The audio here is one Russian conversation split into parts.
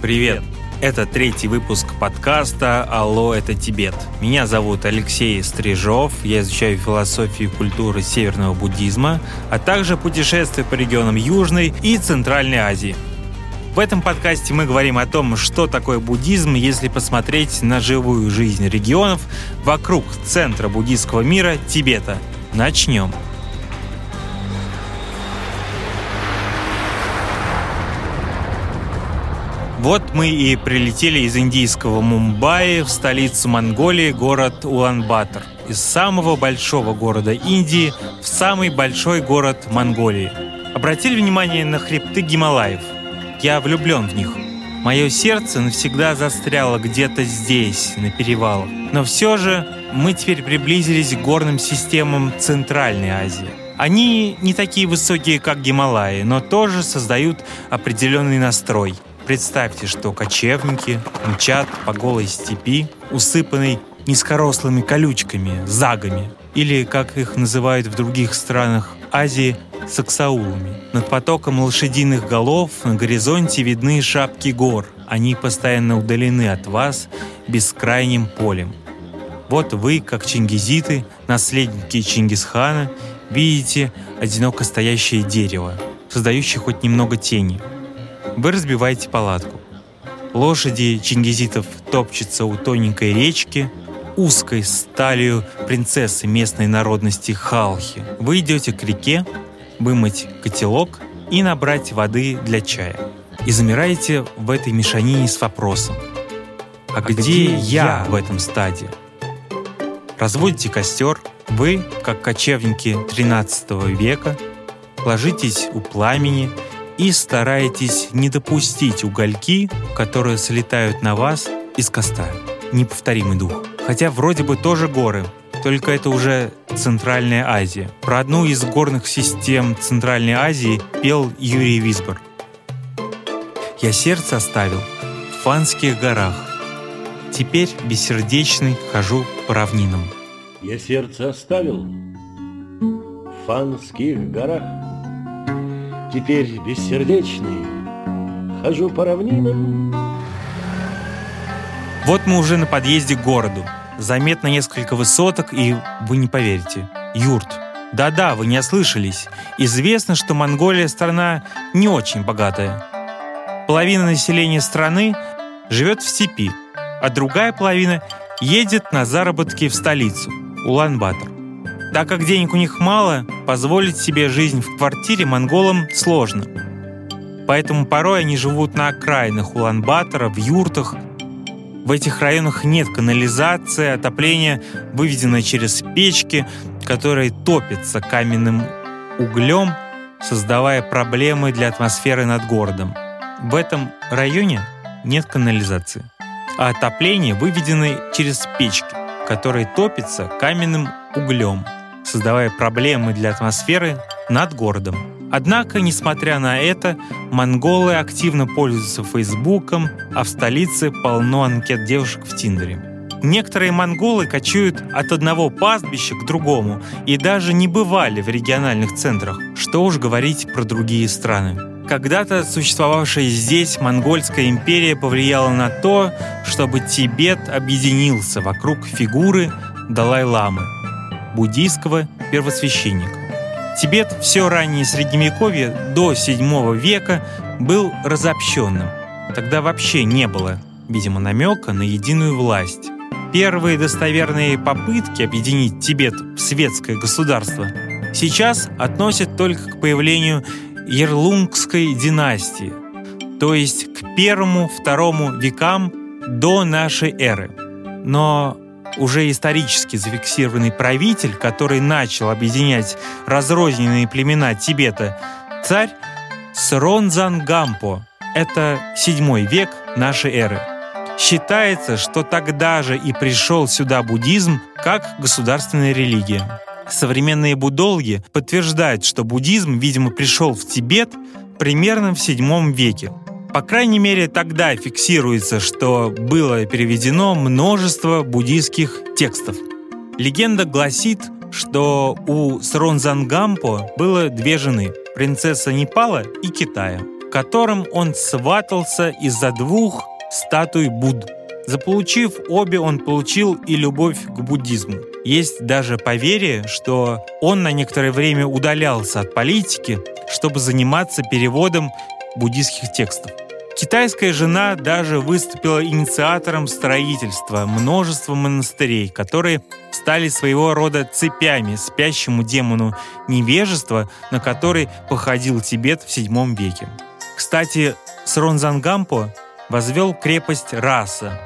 Привет! Это третий выпуск подкаста «Алло, это Тибет». Меня зовут Алексей Стрижов, я изучаю философию и культуры северного буддизма, а также путешествую по регионам Южной и Центральной Азии. В этом подкасте мы говорим о том, что такое буддизм, если посмотреть на живую жизнь регионов вокруг центра буддийского мира Тибета. Начнем. Вот мы и прилетели из индийского Мумбаи в столицу Монголии, город Улан-Батор. Из самого большого города Индии в самый большой город Монголии. Обратили внимание на хребты Гималаев? Я влюблен в них. Мое сердце навсегда застряло где-то здесь, на перевалах. Но все же мы теперь приблизились к горным системам Центральной Азии. Они не такие высокие, как Гималаи, но тоже создают определенный настрой – Представьте, что кочевники мчат по голой степи, усыпанной низкорослыми колючками, загами, или, как их называют в других странах Азии, саксаулами. Над потоком лошадиных голов на горизонте видны шапки гор. Они постоянно удалены от вас бескрайним полем. Вот вы, как чингизиты, наследники Чингисхана, видите одиноко стоящее дерево, создающее хоть немного тени – вы разбиваете палатку. Лошади чингизитов топчутся у тоненькой речки, узкой сталью принцессы местной народности Халхи. Вы идете к реке, вымыть котелок и набрать воды для чая. И замираете в этой мешанине с вопросом. А, а где, где я в этом стаде? Разводите костер, вы, как кочевники 13 века, ложитесь у пламени и стараетесь не допустить угольки, которые слетают на вас из костра. Неповторимый дух. Хотя вроде бы тоже горы, только это уже Центральная Азия. Про одну из горных систем Центральной Азии пел Юрий Висбор. «Я сердце оставил в Фанских горах. Теперь бессердечный хожу по равнинам». Я сердце оставил в Фанских горах. Теперь бессердечный хожу по равнинам. Вот мы уже на подъезде к городу. Заметно несколько высоток, и вы не поверите. Юрт. Да-да, вы не ослышались. Известно, что Монголия страна не очень богатая. Половина населения страны живет в степи, а другая половина едет на заработки в столицу, Улан-Батор. Так как денег у них мало, позволить себе жизнь в квартире монголам сложно. Поэтому порой они живут на окраинах Улан-Батора, в юртах. В этих районах нет канализации, отопление выведено через печки, которые топятся каменным углем, создавая проблемы для атмосферы над городом. В этом районе нет канализации, а отопление выведено через печки, которые топятся каменным углем – создавая проблемы для атмосферы над городом. Однако, несмотря на это, монголы активно пользуются Фейсбуком, а в столице полно анкет девушек в Тиндере. Некоторые монголы кочуют от одного пастбища к другому и даже не бывали в региональных центрах, что уж говорить про другие страны. Когда-то существовавшая здесь монгольская империя повлияла на то, чтобы Тибет объединился вокруг фигуры Далай-ламы – буддийского первосвященника. Тибет все раннее Средневековье до VII века был разобщенным. Тогда вообще не было, видимо, намека на единую власть. Первые достоверные попытки объединить Тибет в светское государство сейчас относят только к появлению Ерлунгской династии, то есть к первому-второму векам до нашей эры. Но уже исторически зафиксированный правитель, который начал объединять разрозненные племена Тибета, царь Сронзангампо. Это седьмой век нашей эры. Считается, что тогда же и пришел сюда буддизм как государственная религия. Современные буддологи подтверждают, что буддизм, видимо, пришел в Тибет примерно в седьмом веке. По крайней мере, тогда фиксируется, что было переведено множество буддийских текстов. Легенда гласит, что у Сронзангампо было две жены – принцесса Непала и Китая. в котором он сватался из-за двух статуй Будд. Заполучив обе, он получил и любовь к буддизму. Есть даже поверье, что он на некоторое время удалялся от политики, чтобы заниматься переводом буддийских текстов. Китайская жена даже выступила инициатором строительства множества монастырей, которые стали своего рода цепями спящему демону невежества, на который походил Тибет в VII веке. Кстати, Сронзангампо возвел крепость Раса,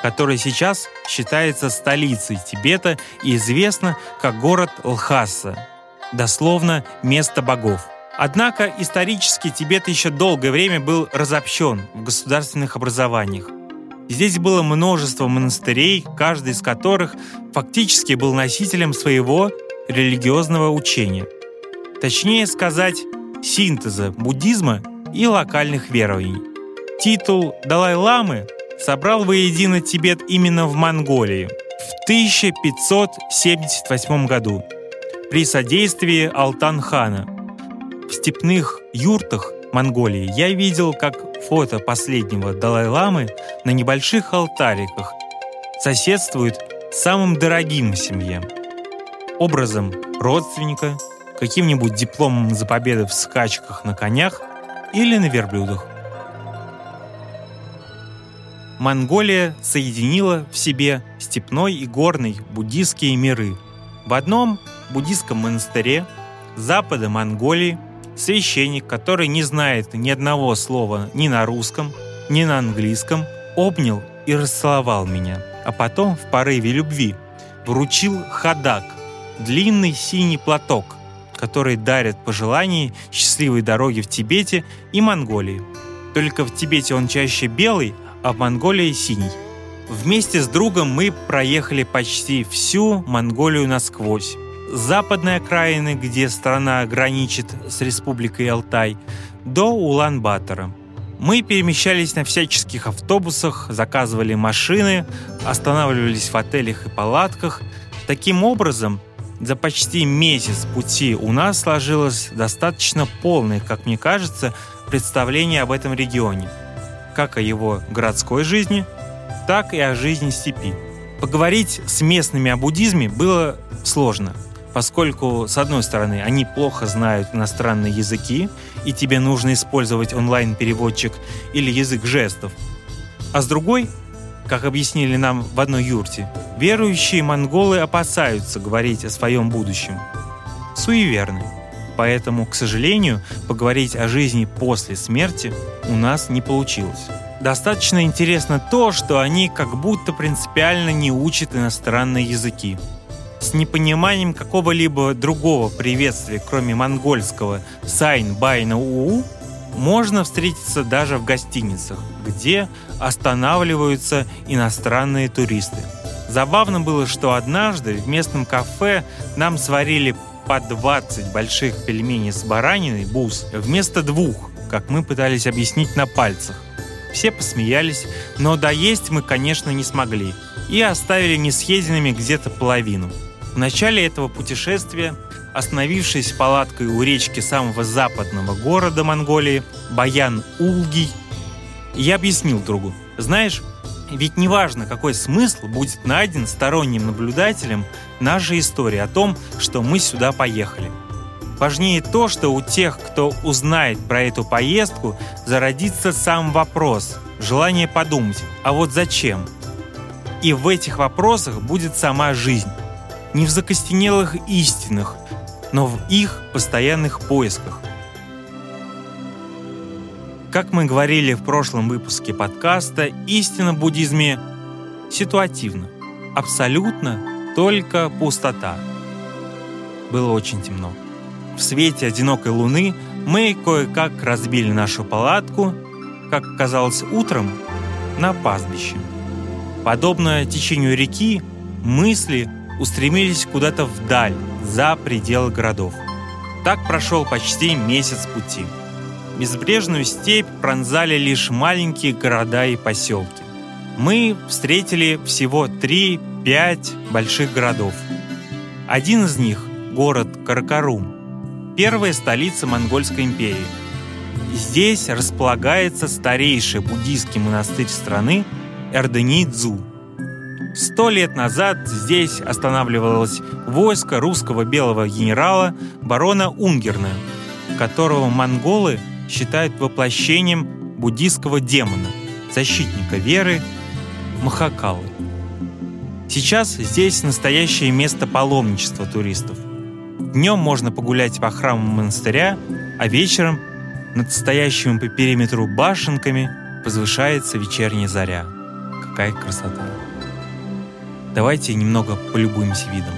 которая сейчас считается столицей Тибета и известна как город Лхаса, дословно «место богов». Однако исторически Тибет еще долгое время был разобщен в государственных образованиях. Здесь было множество монастырей, каждый из которых фактически был носителем своего религиозного учения. Точнее сказать, синтеза буддизма и локальных верований. Титул Далай-ламы собрал воедино Тибет именно в Монголии в 1578 году при содействии Алтан-хана – в степных юртах Монголии я видел, как фото последнего Далай-ламы на небольших алтариках соседствует с самым дорогим в семье. Образом родственника, каким-нибудь дипломом за победы в скачках на конях или на верблюдах. Монголия соединила в себе степной и горный буддийские миры. В одном буддийском монастыре запада Монголии Священник, который не знает ни одного слова ни на русском, ни на английском, обнял и расцеловал меня, а потом в порыве любви вручил хадак, длинный синий платок, который дарят пожелания счастливой дороги в Тибете и Монголии. Только в Тибете он чаще белый, а в Монголии синий. Вместе с другом мы проехали почти всю Монголию насквозь западной окраины, где страна граничит с республикой Алтай, до Улан-Батора. Мы перемещались на всяческих автобусах, заказывали машины, останавливались в отелях и палатках. Таким образом, за почти месяц пути у нас сложилось достаточно полное, как мне кажется, представление об этом регионе. Как о его городской жизни, так и о жизни степи. Поговорить с местными о буддизме было сложно – поскольку, с одной стороны, они плохо знают иностранные языки, и тебе нужно использовать онлайн-переводчик или язык жестов, а с другой, как объяснили нам в одной юрте, верующие монголы опасаются говорить о своем будущем. Суеверны. Поэтому, к сожалению, поговорить о жизни после смерти у нас не получилось. Достаточно интересно то, что они как будто принципиально не учат иностранные языки с непониманием какого-либо другого приветствия, кроме монгольского «сайн байна уу», можно встретиться даже в гостиницах, где останавливаются иностранные туристы. Забавно было, что однажды в местном кафе нам сварили по 20 больших пельменей с бараниной бус вместо двух, как мы пытались объяснить на пальцах. Все посмеялись, но доесть мы, конечно, не смогли и оставили несъеденными где-то половину – в начале этого путешествия, остановившись палаткой у речки самого западного города Монголии, Баян-Улгий, я объяснил другу, знаешь, ведь неважно, какой смысл будет найден сторонним наблюдателем нашей истории о том, что мы сюда поехали. Важнее то, что у тех, кто узнает про эту поездку, зародится сам вопрос, желание подумать, а вот зачем? И в этих вопросах будет сама жизнь не в закостенелых истинах, но в их постоянных поисках. Как мы говорили в прошлом выпуске подкаста, истина в буддизме ситуативна. Абсолютно только пустота. Было очень темно. В свете одинокой луны мы кое-как разбили нашу палатку, как казалось утром, на пастбище. Подобно течению реки, мысли устремились куда-то вдаль, за пределы городов. Так прошел почти месяц пути. Безбрежную степь пронзали лишь маленькие города и поселки. Мы встретили всего 3-5 больших городов. Один из них – город Каракарум, первая столица Монгольской империи. Здесь располагается старейший буддийский монастырь страны Эрденидзу. Сто лет назад здесь останавливалось войско русского белого генерала барона Унгерна, которого монголы считают воплощением буддийского демона, защитника веры Махакалы. Сейчас здесь настоящее место паломничества туристов. Днем можно погулять по храму монастыря, а вечером над стоящими по периметру башенками возвышается вечерняя заря. Какая красота! Давайте немного полюбуемся видом.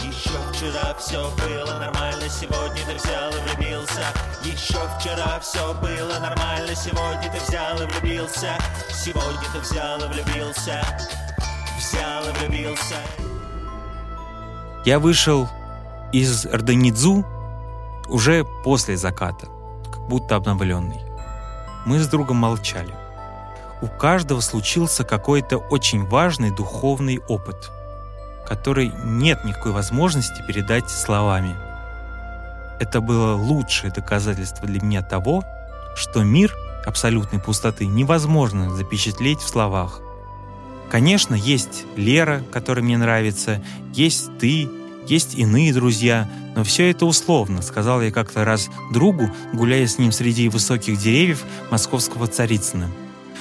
Еще вчера все было нормально, сегодня ты взял и влюбился. Еще вчера все было нормально, сегодня ты взял и влюбился. Сегодня ты взял и влюбился. Взял и влюбился Я вышел из Эрденидзу уже после заката, как будто обновленный. Мы с другом молчали. У каждого случился какой-то очень важный духовный опыт – который нет никакой возможности передать словами. Это было лучшее доказательство для меня того, что мир абсолютной пустоты невозможно запечатлеть в словах. Конечно, есть Лера, которая мне нравится, есть ты, есть иные друзья, но все это условно, сказал я как-то раз другу, гуляя с ним среди высоких деревьев московского Царицына.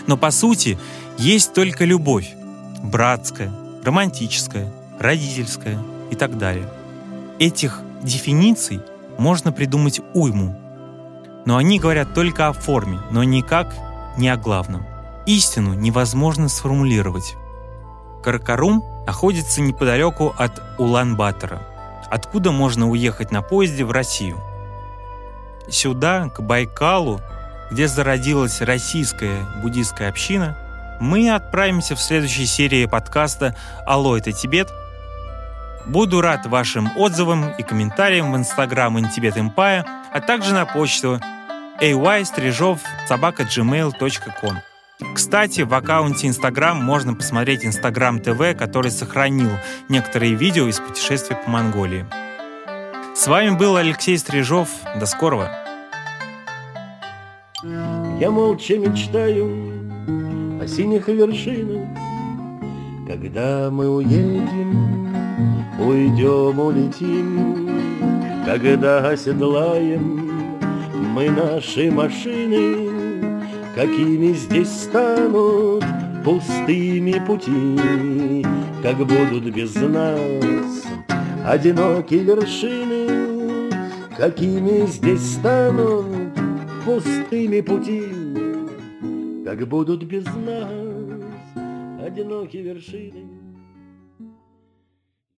Но по сути есть только любовь, братская, романтическая, родительское и так далее. Этих дефиниций можно придумать уйму, но они говорят только о форме, но никак не о главном. Истину невозможно сформулировать. Каракарум находится неподалеку от Улан-Батора, откуда можно уехать на поезде в Россию. Сюда, к Байкалу, где зародилась российская буддийская община, мы отправимся в следующей серии подкаста «Алло, это Тибет», Буду рад вашим отзывам и комментариям в Instagram Intibet Empire, а также на почту aysтрижов.gmail.com. Кстати, в аккаунте Instagram можно посмотреть Instagram TV, который сохранил некоторые видео из путешествия по Монголии. С вами был Алексей Стрижов. До скорого. Я молча мечтаю о синих вершинах, когда мы уедем Уйдем, улетим, когда оседлаем мы наши машины, Какими здесь станут пустыми пути, Как будут без нас одинокие вершины, Какими здесь станут пустыми пути, Как будут без нас одинокие вершины.